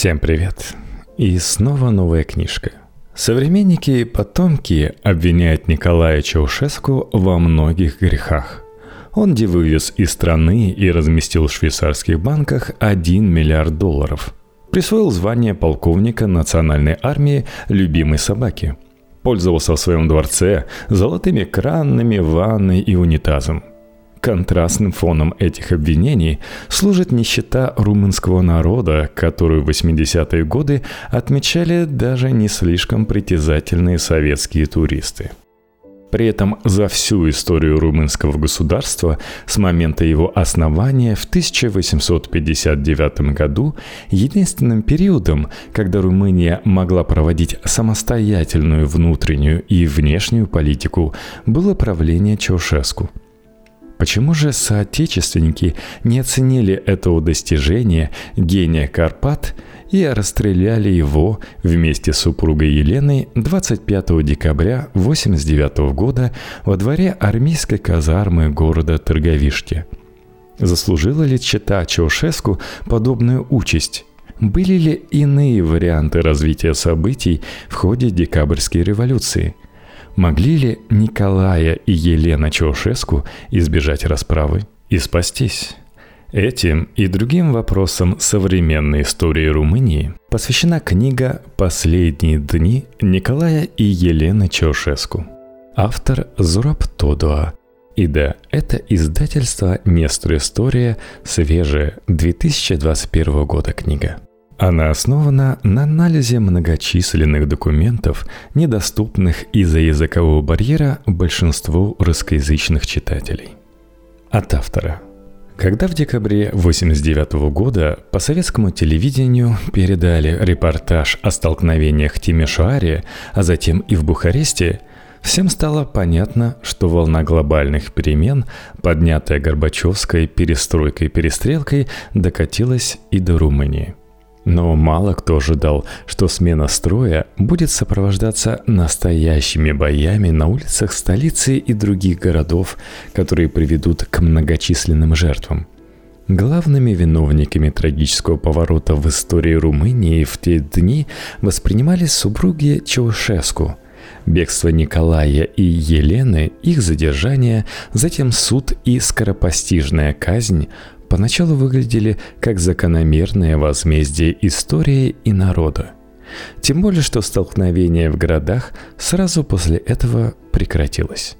Всем привет. И снова новая книжка. Современники и потомки обвиняют Николая Чаушеску во многих грехах. Он вывез из страны и разместил в швейцарских банках 1 миллиард долларов. Присвоил звание полковника национальной армии любимой собаки. Пользовался в своем дворце золотыми кранами, ванной и унитазом. Контрастным фоном этих обвинений служит нищета румынского народа, которую в 80-е годы отмечали даже не слишком притязательные советские туристы. При этом за всю историю румынского государства с момента его основания в 1859 году единственным периодом, когда Румыния могла проводить самостоятельную внутреннюю и внешнюю политику, было правление Чаушеску – Почему же соотечественники не оценили этого достижения гения Карпат и расстреляли его вместе с супругой Еленой 25 декабря 1989 года во дворе армейской казармы города Торговиште? Заслужила ли чита Чаушеску подобную участь? Были ли иные варианты развития событий в ходе декабрьской революции – Могли ли Николая и Елена Чаушеску избежать расправы и спастись? Этим и другим вопросам современной истории Румынии посвящена книга «Последние дни» Николая и Елены Чаушеску. Автор Зураб Тодуа. И да, это издательство «Нестор История», свежая 2021 года книга. Она основана на анализе многочисленных документов, недоступных из-за языкового барьера большинству русскоязычных читателей. От автора. Когда в декабре 1989 года по советскому телевидению передали репортаж о столкновениях в Тимишуаре, а затем и в Бухаресте, всем стало понятно, что волна глобальных перемен, поднятая Горбачевской перестройкой-перестрелкой, докатилась и до Румынии – но мало кто ожидал, что смена строя будет сопровождаться настоящими боями на улицах столицы и других городов, которые приведут к многочисленным жертвам. Главными виновниками трагического поворота в истории Румынии в те дни воспринимались супруги Чаушеску. Бегство Николая и Елены, их задержание, затем суд и скоропостижная казнь поначалу выглядели как закономерное возмездие истории и народа. Тем более, что столкновение в городах сразу после этого прекратилось.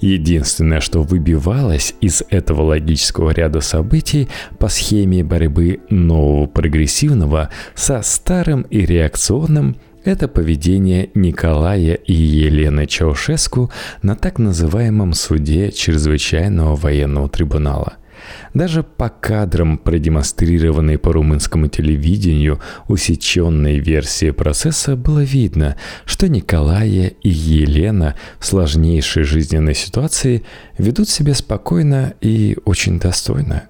Единственное, что выбивалось из этого логического ряда событий по схеме борьбы нового прогрессивного со старым и реакционным – это поведение Николая и Елены Чаушеску на так называемом суде Чрезвычайного военного трибунала – даже по кадрам, продемонстрированной по румынскому телевидению усеченной версии процесса, было видно, что Николая и Елена в сложнейшей жизненной ситуации ведут себя спокойно и очень достойно.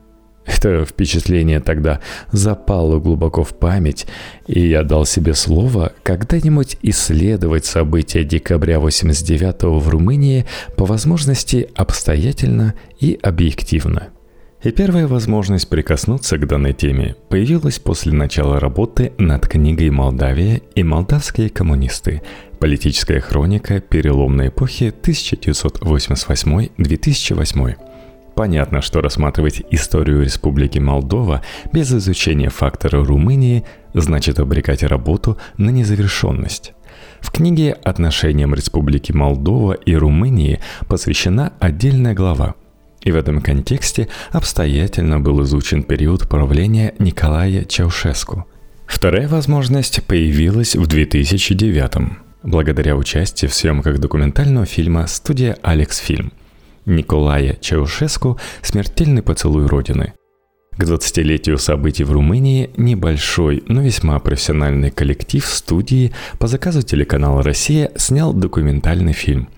Это впечатление тогда запало глубоко в память, и я дал себе слово когда-нибудь исследовать события декабря 89 в Румынии по возможности обстоятельно и объективно – и первая возможность прикоснуться к данной теме появилась после начала работы над книгой «Молдавия и молдавские коммунисты. Политическая хроника переломной эпохи 1988-2008». Понятно, что рассматривать историю Республики Молдова без изучения фактора Румынии значит обрекать работу на незавершенность. В книге «Отношениям Республики Молдова и Румынии» посвящена отдельная глава – и в этом контексте обстоятельно был изучен период правления Николая Чаушеску. Вторая возможность появилась в 2009 благодаря участию в съемках документального фильма студия «Алекс Фильм». Николая Чаушеску «Смертельный поцелуй Родины». К 20-летию событий в Румынии небольшой, но весьма профессиональный коллектив студии по заказу телеканала «Россия» снял документальный фильм –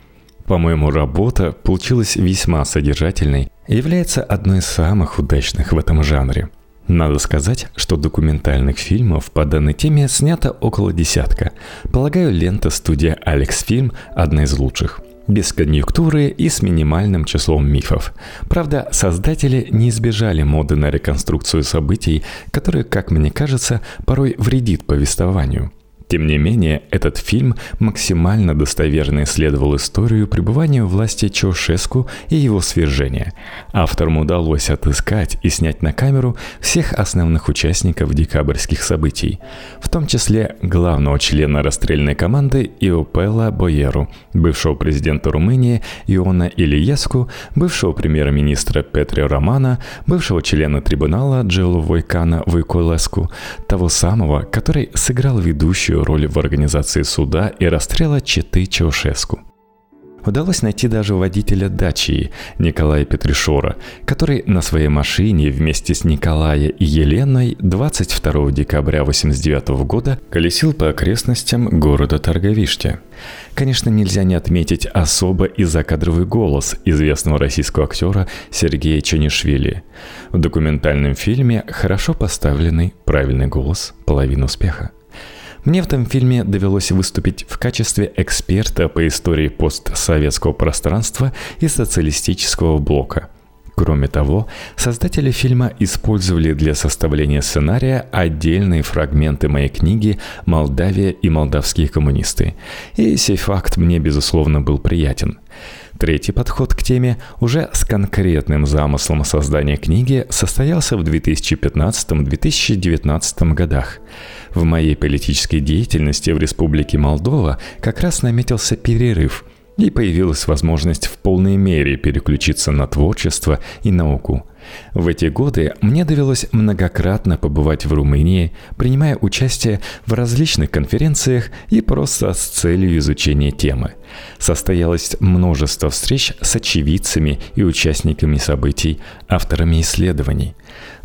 по-моему, работа получилась весьма содержательной и является одной из самых удачных в этом жанре. Надо сказать, что документальных фильмов по данной теме снято около десятка. Полагаю, лента студия Алекс Фильм одна из лучших. без конъюнктуры и с минимальным числом мифов. Правда, создатели не избежали моды на реконструкцию событий, которая, как мне кажется, порой вредит повествованию – тем не менее, этот фильм максимально достоверно исследовал историю пребывания власти Чаушеску и его свержения. Авторам удалось отыскать и снять на камеру всех основных участников декабрьских событий, в том числе главного члена расстрельной команды Иопела Боеру, бывшего президента Румынии Иона Ильяску, бывшего премьер-министра Петре Романа, бывшего члена трибунала Джилу Войкана Войколеску, того самого, который сыграл ведущую роль в организации суда и расстрела Читы Чаушеску. Удалось найти даже водителя дачи Николая Петришора, который на своей машине вместе с Николая и Еленой 22 декабря 1989 года колесил по окрестностям города Торговиште. Конечно, нельзя не отметить особо и закадровый голос известного российского актера Сергея Чанишвили. В документальном фильме хорошо поставленный правильный голос – половина успеха. Мне в этом фильме довелось выступить в качестве эксперта по истории постсоветского пространства и социалистического блока. Кроме того, создатели фильма использовали для составления сценария отдельные фрагменты моей книги «Молдавия и молдавские коммунисты». И сей факт мне, безусловно, был приятен. Третий подход к теме уже с конкретным замыслом создания книги состоялся в 2015-2019 годах. В моей политической деятельности в Республике Молдова как раз наметился перерыв, и появилась возможность в полной мере переключиться на творчество и науку. В эти годы мне довелось многократно побывать в Румынии, принимая участие в различных конференциях и просто с целью изучения темы. Состоялось множество встреч с очевидцами и участниками событий, авторами исследований.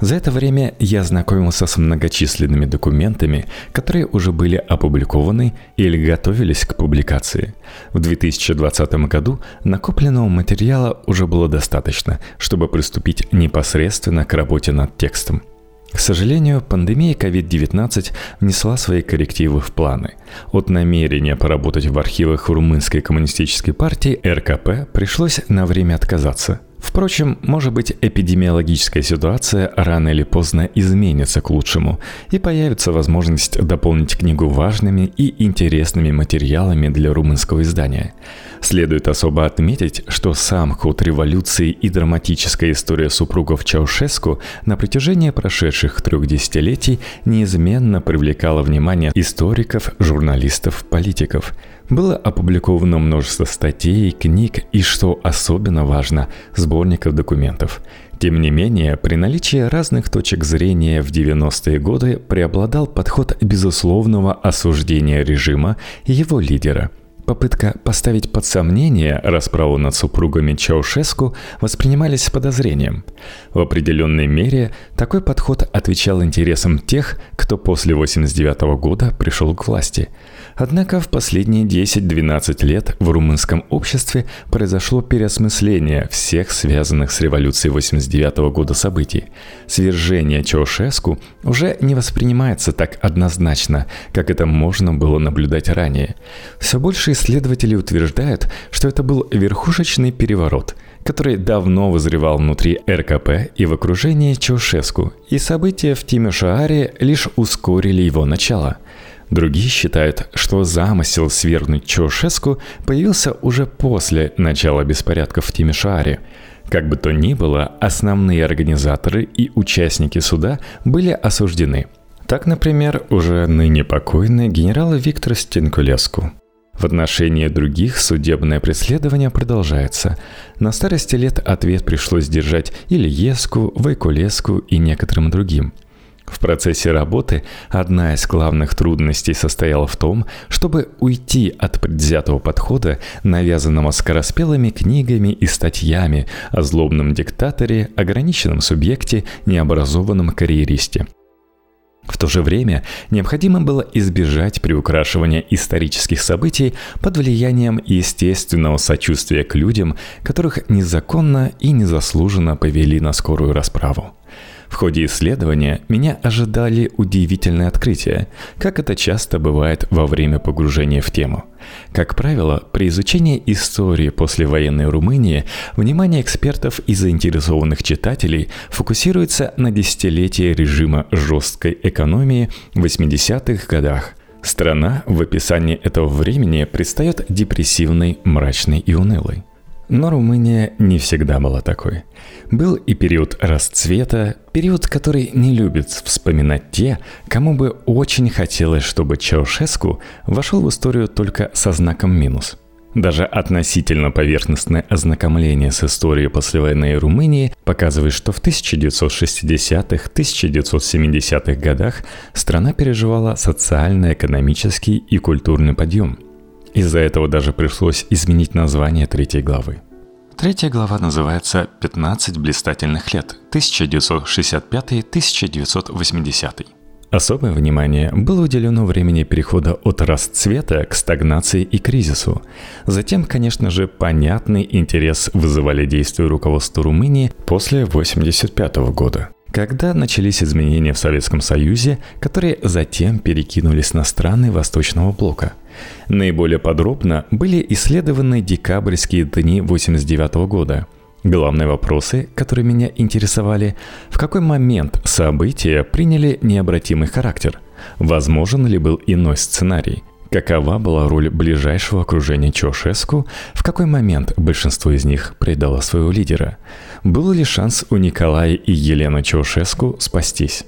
За это время я знакомился с многочисленными документами, которые уже были опубликованы или готовились к публикации. В 2020 году накопленного материала уже было достаточно, чтобы приступить непосредственно к работе над текстом. К сожалению, пандемия COVID-19 внесла свои коррективы в планы. От намерения поработать в архивах Румынской коммунистической партии РКП пришлось на время отказаться – Впрочем, может быть, эпидемиологическая ситуация рано или поздно изменится к лучшему, и появится возможность дополнить книгу важными и интересными материалами для румынского издания. Следует особо отметить, что сам ход революции и драматическая история супругов Чаушеску на протяжении прошедших трех десятилетий неизменно привлекала внимание историков, журналистов, политиков – было опубликовано множество статей, книг и, что особенно важно, сборников документов. Тем не менее, при наличии разных точек зрения в 90-е годы преобладал подход безусловного осуждения режима и его лидера – Попытка поставить под сомнение расправу над супругами Чаушеску воспринимались с подозрением. В определенной мере такой подход отвечал интересам тех, кто после 1989 года пришел к власти – Однако в последние 10-12 лет в румынском обществе произошло переосмысление всех связанных с революцией 89 года событий. Свержение Чаушеску уже не воспринимается так однозначно, как это можно было наблюдать ранее. Все больше исследователей утверждают, что это был верхушечный переворот – который давно вызревал внутри РКП и в окружении Чаушеску, и события в Тимишааре лишь ускорили его начало – Другие считают, что замысел свергнуть Чаушеску появился уже после начала беспорядков в Тимишааре. Как бы то ни было, основные организаторы и участники суда были осуждены. Так, например, уже ныне покойный генерал Виктор Стенкулеску. В отношении других судебное преследование продолжается. На старости лет ответ пришлось держать Ильеску, Вайкулеску и некоторым другим – в процессе работы одна из главных трудностей состояла в том, чтобы уйти от предвзятого подхода, навязанного скороспелыми книгами и статьями о злобном диктаторе, ограниченном субъекте, необразованном карьеристе. В то же время необходимо было избежать приукрашивания исторических событий под влиянием естественного сочувствия к людям, которых незаконно и незаслуженно повели на скорую расправу. В ходе исследования меня ожидали удивительные открытия, как это часто бывает во время погружения в тему. Как правило, при изучении истории послевоенной Румынии внимание экспертов и заинтересованных читателей фокусируется на десятилетии режима жесткой экономии в 80-х годах – Страна в описании этого времени предстает депрессивной, мрачной и унылой. Но Румыния не всегда была такой. Был и период расцвета, период, который не любит вспоминать те, кому бы очень хотелось, чтобы Чаушеску вошел в историю только со знаком минус – даже относительно поверхностное ознакомление с историей послевоенной Румынии показывает, что в 1960-1970-х годах страна переживала социально-экономический и культурный подъем. Из-за этого даже пришлось изменить название третьей главы. Третья глава называется «15 блистательных лет» 1965-1980. Особое внимание было уделено времени перехода от расцвета к стагнации и кризису. Затем, конечно же, понятный интерес вызывали действия руководства Румынии после 1985 года когда начались изменения в Советском Союзе, которые затем перекинулись на страны Восточного блока. Наиболее подробно были исследованы декабрьские дни 1989 года – Главные вопросы, которые меня интересовали, в какой момент события приняли необратимый характер? Возможен ли был иной сценарий? Какова была роль ближайшего окружения Чаушеску? В какой момент большинство из них предало своего лидера? Был ли шанс у Николая и Елены Чаушеску спастись?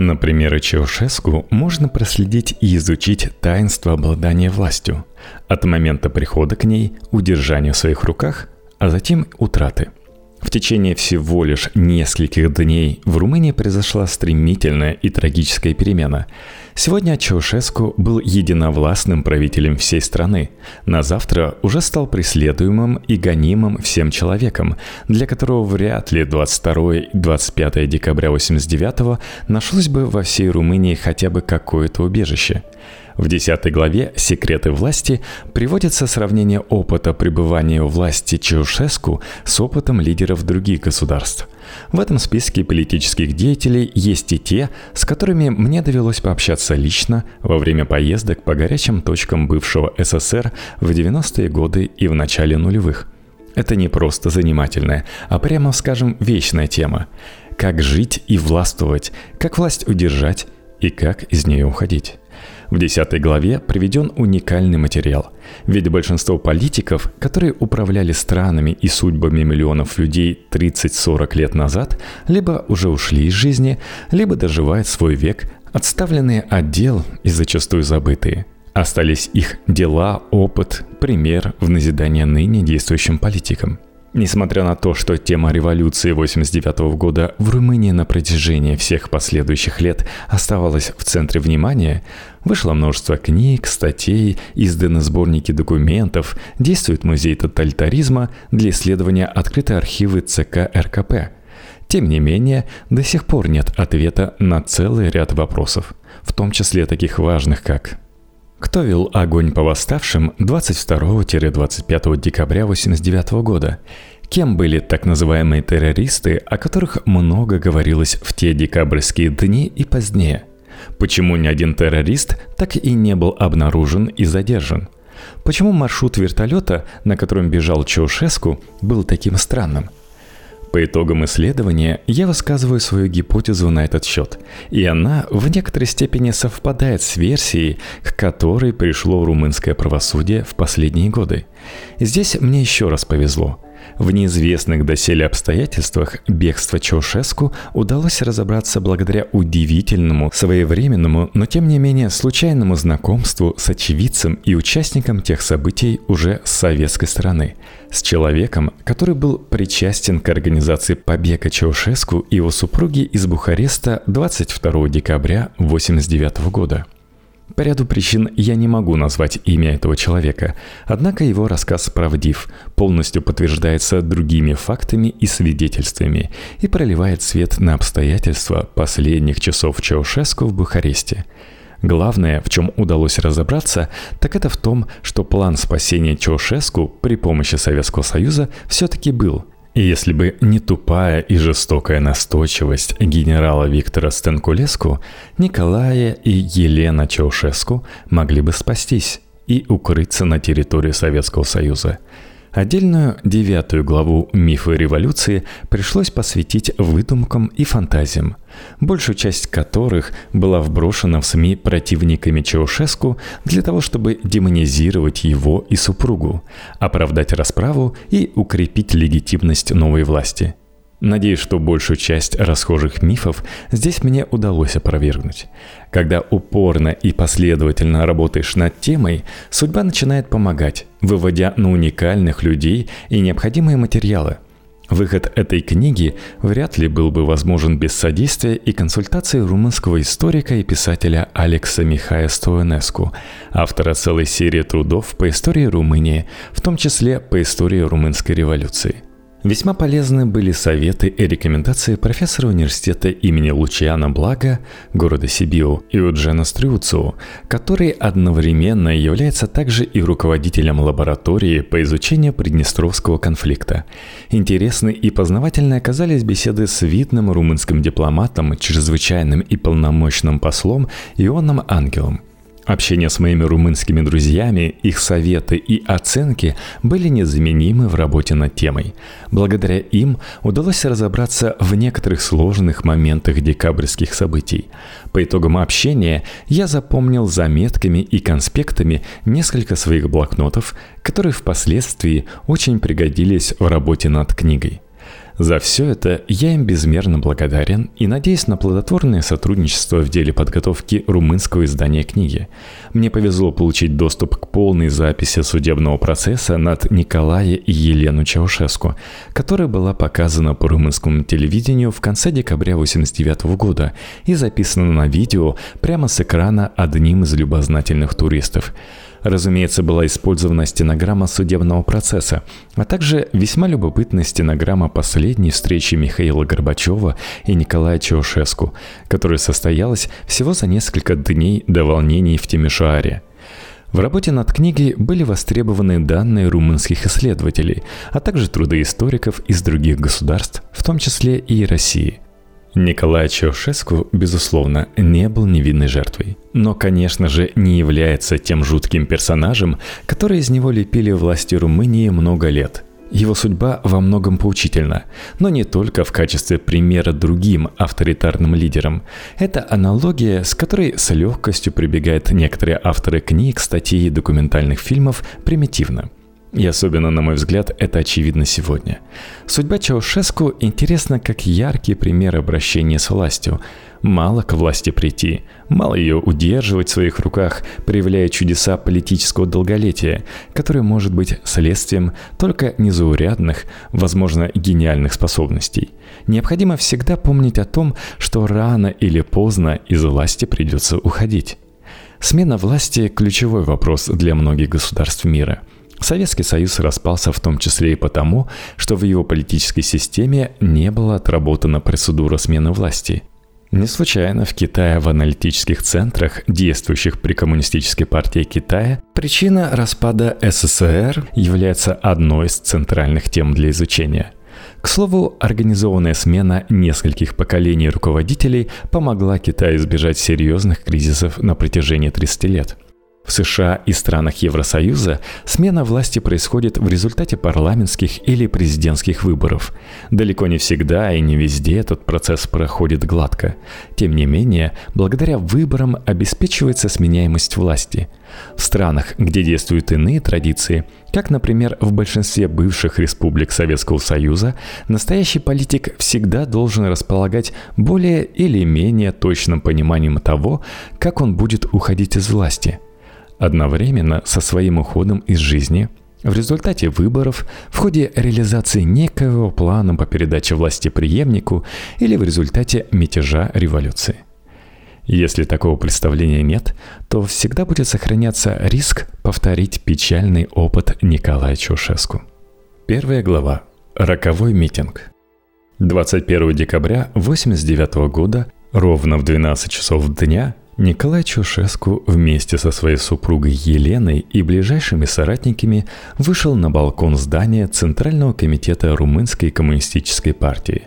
На примере Чаушеску можно проследить и изучить таинство обладания властью. От момента прихода к ней, удержания в своих руках – а затем утраты. В течение всего лишь нескольких дней в Румынии произошла стремительная и трагическая перемена. Сегодня Чаушеску был единовластным правителем всей страны. На завтра уже стал преследуемым и гонимым всем человеком, для которого вряд ли 22-25 декабря 89 нашлось бы во всей Румынии хотя бы какое-то убежище – в 10 главе «Секреты власти» приводится сравнение опыта пребывания у власти Чаушеску с опытом лидеров других государств. В этом списке политических деятелей есть и те, с которыми мне довелось пообщаться лично во время поездок по горячим точкам бывшего СССР в 90-е годы и в начале нулевых. Это не просто занимательная, а прямо скажем вечная тема. Как жить и властвовать, как власть удержать и как из нее уходить. В 10 главе приведен уникальный материал. Ведь большинство политиков, которые управляли странами и судьбами миллионов людей 30-40 лет назад, либо уже ушли из жизни, либо доживают свой век, отставленные отдел и зачастую забытые. Остались их дела, опыт, пример в назидание ныне действующим политикам – Несмотря на то, что тема революции 89 года в Румынии на протяжении всех последующих лет оставалась в центре внимания, вышло множество книг, статей, изданы сборники документов, действует музей тоталитаризма, для исследования открыты архивы ЦК РКП. Тем не менее, до сих пор нет ответа на целый ряд вопросов, в том числе таких важных, как кто вел огонь по восставшим 22-25 декабря 1989 года? Кем были так называемые террористы, о которых много говорилось в те декабрьские дни и позднее? Почему ни один террорист так и не был обнаружен и задержан? Почему маршрут вертолета, на котором бежал Чаушеску, был таким странным – по итогам исследования я высказываю свою гипотезу на этот счет, и она в некоторой степени совпадает с версией, к которой пришло румынское правосудие в последние годы. Здесь мне еще раз повезло – в неизвестных доселе обстоятельствах бегство Чаушеску удалось разобраться благодаря удивительному, своевременному, но тем не менее случайному знакомству с очевидцем и участником тех событий уже с советской стороны, с человеком, который был причастен к организации побега Чаушеску и его супруги из Бухареста 22 декабря 1989 года. По ряду причин я не могу назвать имя этого человека, однако его рассказ правдив, полностью подтверждается другими фактами и свидетельствами и проливает свет на обстоятельства последних часов Чаушеску в Бухаресте. Главное, в чем удалось разобраться, так это в том, что план спасения Чаушеску при помощи Советского Союза все-таки был, если бы не тупая и жестокая настойчивость генерала Виктора Стенкулеску, Николая и Елена Чаушеску могли бы спастись и укрыться на территории Советского Союза – Отдельную девятую главу «Мифы революции» пришлось посвятить выдумкам и фантазиям, большую часть которых была вброшена в СМИ противниками Чаушеску для того, чтобы демонизировать его и супругу, оправдать расправу и укрепить легитимность новой власти – Надеюсь, что большую часть расхожих мифов здесь мне удалось опровергнуть. Когда упорно и последовательно работаешь над темой, судьба начинает помогать, выводя на уникальных людей и необходимые материалы. Выход этой книги вряд ли был бы возможен без содействия и консультации румынского историка и писателя Алекса Михая Стоенеску, автора целой серии трудов по истории Румынии, в том числе по истории румынской революции – Весьма полезны были советы и рекомендации профессора университета имени Лучиана Блага города Сибиу Иуджена Стрюцу, который одновременно является также и руководителем лаборатории по изучению Приднестровского конфликта. Интересны и познавательны оказались беседы с видным румынским дипломатом, чрезвычайным и полномочным послом Ионом Ангелом – Общение с моими румынскими друзьями, их советы и оценки были незаменимы в работе над темой. Благодаря им удалось разобраться в некоторых сложных моментах декабрьских событий. По итогам общения я запомнил заметками и конспектами несколько своих блокнотов, которые впоследствии очень пригодились в работе над книгой. За все это я им безмерно благодарен и надеюсь на плодотворное сотрудничество в деле подготовки румынского издания книги. Мне повезло получить доступ к полной записи судебного процесса над Николая и Елену Чаушеску, которая была показана по румынскому телевидению в конце декабря 1989 года и записана на видео прямо с экрана одним из любознательных туристов. Разумеется, была использована стенограмма судебного процесса, а также весьма любопытная стенограмма последней встречи Михаила Горбачева и Николая Чаушеску, которая состоялась всего за несколько дней до волнений в Тимишуаре. В работе над книгой были востребованы данные румынских исследователей, а также труды историков из других государств, в том числе и России – Николай Чаушеску, безусловно, не был невинной жертвой. Но, конечно же, не является тем жутким персонажем, который из него лепили власти Румынии много лет. Его судьба во многом поучительна, но не только в качестве примера другим авторитарным лидерам. Это аналогия, с которой с легкостью прибегают некоторые авторы книг, статей и документальных фильмов примитивно – и особенно, на мой взгляд, это очевидно сегодня. Судьба Чаушеску интересна как яркий пример обращения с властью. Мало к власти прийти, мало ее удерживать в своих руках, проявляя чудеса политического долголетия, которое может быть следствием только незаурядных, возможно, гениальных способностей. Необходимо всегда помнить о том, что рано или поздно из власти придется уходить. Смена власти – ключевой вопрос для многих государств мира – Советский Союз распался в том числе и потому, что в его политической системе не была отработана процедура смены власти. Не случайно в Китае в аналитических центрах, действующих при Коммунистической партии Китая, причина распада СССР является одной из центральных тем для изучения. К слову, организованная смена нескольких поколений руководителей помогла Китаю избежать серьезных кризисов на протяжении 30 лет – в США и странах Евросоюза смена власти происходит в результате парламентских или президентских выборов. Далеко не всегда и не везде этот процесс проходит гладко. Тем не менее, благодаря выборам обеспечивается сменяемость власти. В странах, где действуют иные традиции, как, например, в большинстве бывших республик Советского Союза, настоящий политик всегда должен располагать более или менее точным пониманием того, как он будет уходить из власти – Одновременно со своим уходом из жизни в результате выборов, в ходе реализации некоего плана по передаче власти преемнику или в результате мятежа революции. Если такого представления нет, то всегда будет сохраняться риск повторить печальный опыт Николая Чаушеску. Первая глава. Роковой митинг. 21 декабря 1989 года, ровно в 12 часов дня, Николай Чушеску вместе со своей супругой Еленой и ближайшими соратниками вышел на балкон здания Центрального комитета Румынской коммунистической партии.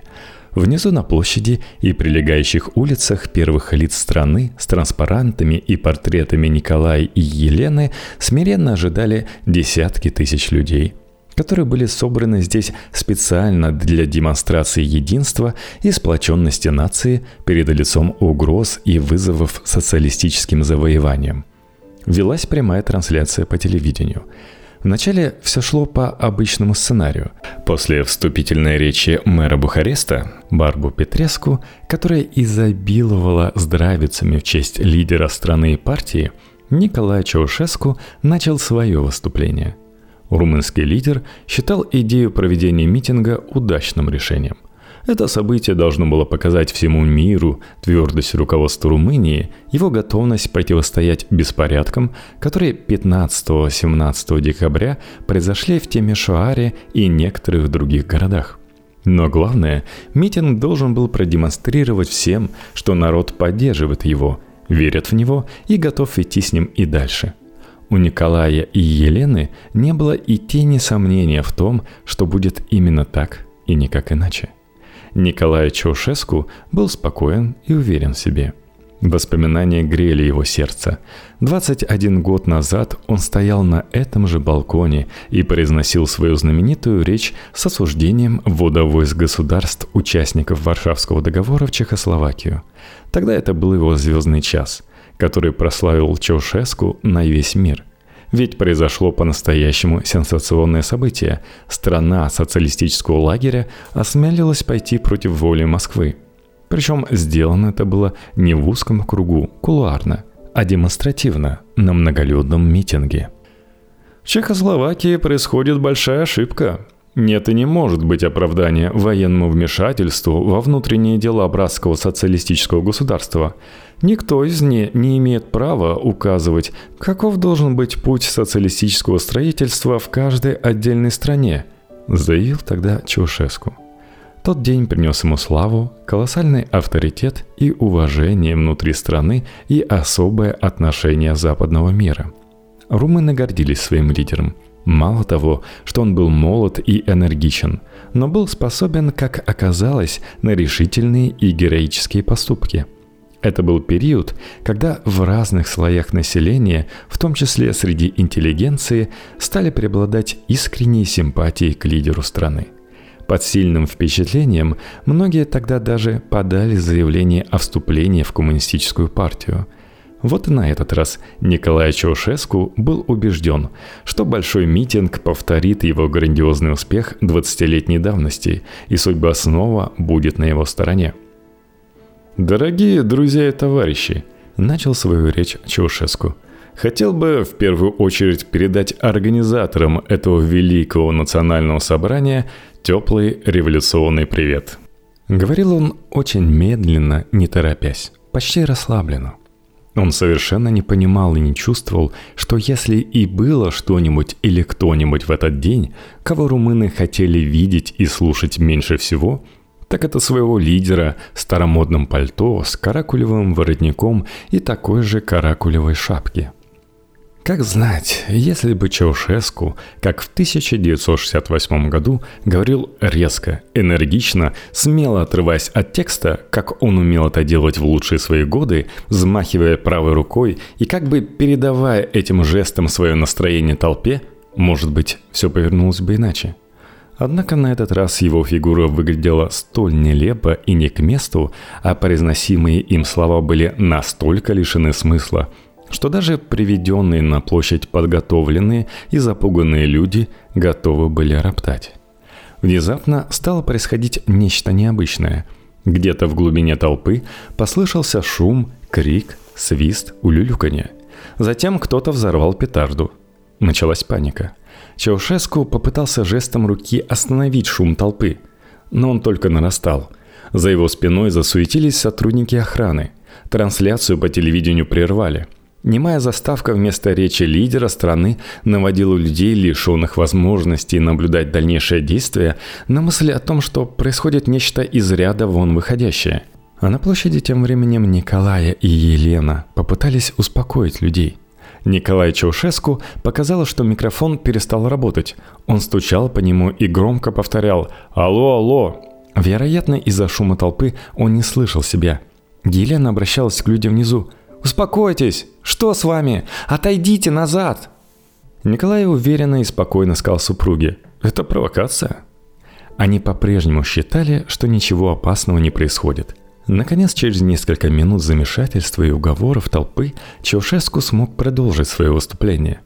Внизу на площади и прилегающих улицах первых лиц страны с транспарантами и портретами Николая и Елены смиренно ожидали десятки тысяч людей – которые были собраны здесь специально для демонстрации единства и сплоченности нации перед лицом угроз и вызовов социалистическим завоеваниям. Велась прямая трансляция по телевидению. Вначале все шло по обычному сценарию. После вступительной речи мэра Бухареста Барбу Петреску, которая изобиловала здравицами в честь лидера страны и партии, Николай Чаушеску начал свое выступление – Румынский лидер считал идею проведения митинга удачным решением. Это событие должно было показать всему миру твердость руководства Румынии, его готовность противостоять беспорядкам, которые 15-17 декабря произошли в Темешуаре и некоторых других городах. Но главное, митинг должен был продемонстрировать всем, что народ поддерживает его, верит в него и готов идти с ним и дальше – у Николая и Елены не было и тени сомнения в том, что будет именно так и никак иначе. Николай Чаушеску был спокоен и уверен в себе. Воспоминания грели его сердце. 21 год назад он стоял на этом же балконе и произносил свою знаменитую речь с осуждением ввода войск государств, участников Варшавского договора в Чехословакию. Тогда это был его звездный час – который прославил Чаушеску на весь мир. Ведь произошло по-настоящему сенсационное событие. Страна социалистического лагеря осмелилась пойти против воли Москвы. Причем сделано это было не в узком кругу, кулуарно, а демонстративно, на многолюдном митинге. В Чехословакии происходит большая ошибка, нет и не может быть оправдания военному вмешательству во внутренние дела братского социалистического государства. Никто из них не имеет права указывать, каков должен быть путь социалистического строительства в каждой отдельной стране, заявил тогда Чаушеску. Тот день принес ему славу, колоссальный авторитет и уважение внутри страны и особое отношение западного мира. Румыны гордились своим лидером – Мало того, что он был молод и энергичен, но был способен, как оказалось, на решительные и героические поступки. Это был период, когда в разных слоях населения, в том числе среди интеллигенции, стали преобладать искренние симпатии к лидеру страны. Под сильным впечатлением многие тогда даже подали заявление о вступлении в коммунистическую партию – вот и на этот раз Николай Чаушеску был убежден, что большой митинг повторит его грандиозный успех 20-летней давности, и судьба снова будет на его стороне. «Дорогие друзья и товарищи», – начал свою речь Чаушеску – Хотел бы в первую очередь передать организаторам этого великого национального собрания теплый революционный привет. Говорил он очень медленно, не торопясь, почти расслабленно. Он совершенно не понимал и не чувствовал, что если и было что-нибудь или кто-нибудь в этот день, кого румыны хотели видеть и слушать меньше всего, так это своего лидера в старомодном пальто с каракулевым воротником и такой же каракулевой шапки – как знать, если бы Чаушеску, как в 1968 году, говорил резко, энергично, смело отрываясь от текста, как он умел это делать в лучшие свои годы, взмахивая правой рукой и как бы передавая этим жестом свое настроение толпе, может быть, все повернулось бы иначе. Однако на этот раз его фигура выглядела столь нелепо и не к месту, а произносимые им слова были настолько лишены смысла – что даже приведенные на площадь подготовленные и запуганные люди готовы были роптать. Внезапно стало происходить нечто необычное. Где-то в глубине толпы послышался шум, крик, свист, улюлюканье. Затем кто-то взорвал петарду. Началась паника. Чаушеску попытался жестом руки остановить шум толпы, но он только нарастал. За его спиной засуетились сотрудники охраны. Трансляцию по телевидению прервали – Немая заставка вместо речи лидера страны наводила людей, лишенных возможности наблюдать дальнейшее действие, на мысль о том, что происходит нечто из ряда вон выходящее. А на площади тем временем Николая и Елена попытались успокоить людей. Николай Чаушеску показалось, что микрофон перестал работать. Он стучал по нему и громко повторял «Алло, алло!». Вероятно, из-за шума толпы он не слышал себя. Елена обращалась к людям внизу. «Успокойтесь! Что с вами? Отойдите назад!» Николай уверенно и спокойно сказал супруге. «Это провокация». Они по-прежнему считали, что ничего опасного не происходит – Наконец, через несколько минут замешательства и уговоров толпы, Чаушеску смог продолжить свое выступление.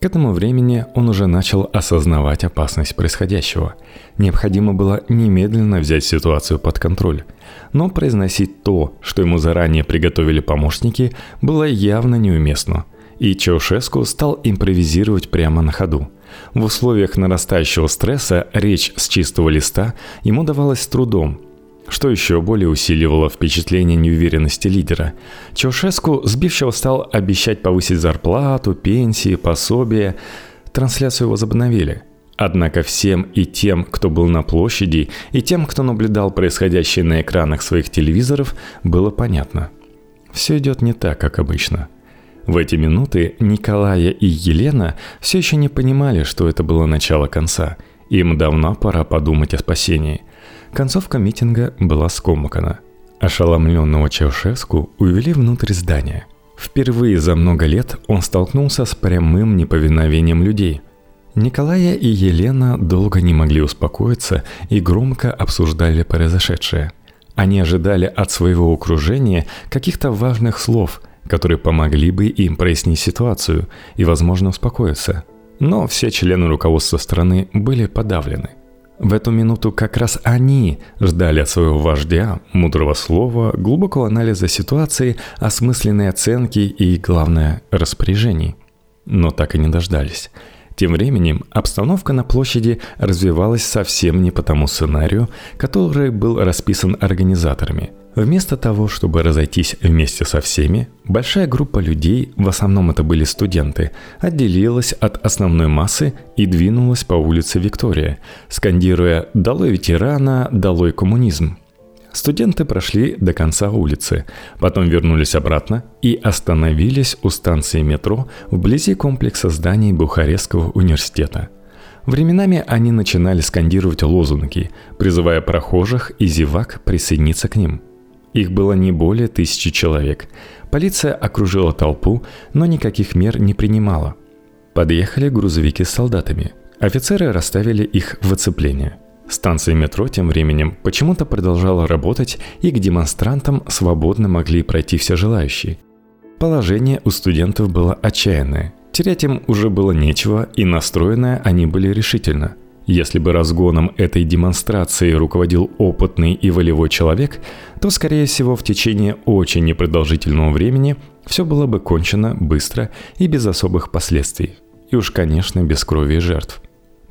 К этому времени он уже начал осознавать опасность происходящего. Необходимо было немедленно взять ситуацию под контроль. Но произносить то, что ему заранее приготовили помощники, было явно неуместно. И Чаушеску стал импровизировать прямо на ходу. В условиях нарастающего стресса речь с чистого листа ему давалась с трудом – что еще более усиливало впечатление неуверенности лидера. Чаушеску сбивчиво стал обещать повысить зарплату, пенсии, пособия. Трансляцию возобновили. Однако всем и тем, кто был на площади, и тем, кто наблюдал происходящее на экранах своих телевизоров, было понятно. Все идет не так, как обычно. В эти минуты Николая и Елена все еще не понимали, что это было начало конца. Им давно пора подумать о спасении. Концовка митинга была скомкана. Ошеломленного Чаушеску увели внутрь здания. Впервые за много лет он столкнулся с прямым неповиновением людей. Николая и Елена долго не могли успокоиться и громко обсуждали произошедшее. Они ожидали от своего окружения каких-то важных слов, которые помогли бы им прояснить ситуацию и, возможно, успокоиться. Но все члены руководства страны были подавлены. В эту минуту как раз они ждали от своего вождя мудрого слова, глубокого анализа ситуации, осмысленной оценки и, главное, распоряжений. Но так и не дождались. Тем временем обстановка на площади развивалась совсем не по тому сценарию, который был расписан организаторами – Вместо того, чтобы разойтись вместе со всеми, большая группа людей, в основном это были студенты, отделилась от основной массы и двинулась по улице Виктория, скандируя «Долой ветерана! Долой коммунизм!». Студенты прошли до конца улицы, потом вернулись обратно и остановились у станции метро вблизи комплекса зданий Бухарестского университета – Временами они начинали скандировать лозунги, призывая прохожих и зевак присоединиться к ним. Их было не более тысячи человек. Полиция окружила толпу, но никаких мер не принимала. Подъехали грузовики с солдатами. Офицеры расставили их в оцепление. Станция метро тем временем почему-то продолжала работать, и к демонстрантам свободно могли пройти все желающие. Положение у студентов было отчаянное. Терять им уже было нечего, и настроенные они были решительно – если бы разгоном этой демонстрации руководил опытный и волевой человек, то, скорее всего, в течение очень непродолжительного времени все было бы кончено быстро и без особых последствий. И уж, конечно, без крови и жертв.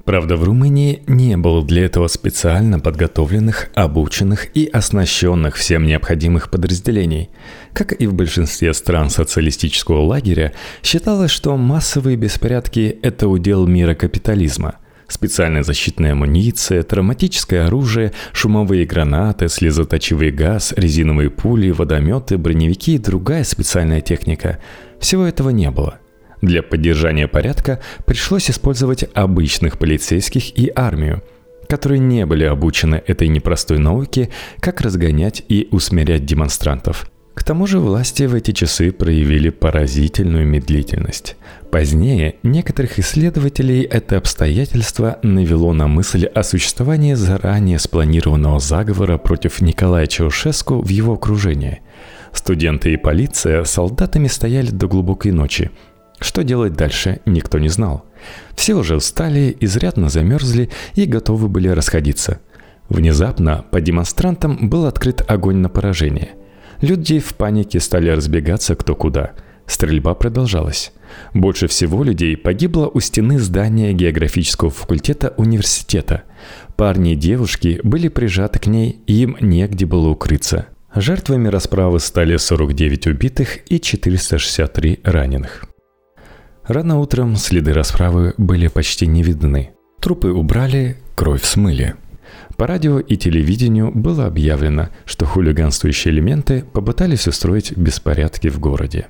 Правда, в Румынии не было для этого специально подготовленных, обученных и оснащенных всем необходимых подразделений. Как и в большинстве стран социалистического лагеря, считалось, что массовые беспорядки – это удел мира капитализма – специальная защитная амуниция, травматическое оружие, шумовые гранаты, слезоточивый газ, резиновые пули, водометы, броневики и другая специальная техника. Всего этого не было. Для поддержания порядка пришлось использовать обычных полицейских и армию, которые не были обучены этой непростой науке, как разгонять и усмирять демонстрантов – к тому же власти в эти часы проявили поразительную медлительность. Позднее некоторых исследователей это обстоятельство навело на мысль о существовании заранее спланированного заговора против Николая Чаушеску в его окружении. Студенты и полиция солдатами стояли до глубокой ночи. Что делать дальше, никто не знал. Все уже устали, изрядно замерзли и готовы были расходиться. Внезапно по демонстрантам был открыт огонь на поражение – Люди в панике стали разбегаться кто куда. Стрельба продолжалась. Больше всего людей погибло у стены здания географического факультета университета. Парни и девушки были прижаты к ней, им негде было укрыться. Жертвами расправы стали 49 убитых и 463 раненых. Рано утром следы расправы были почти не видны. Трупы убрали, кровь смыли – По радио и телевидению было объявлено, что хулиганствующие элементы попытались устроить беспорядки в городе.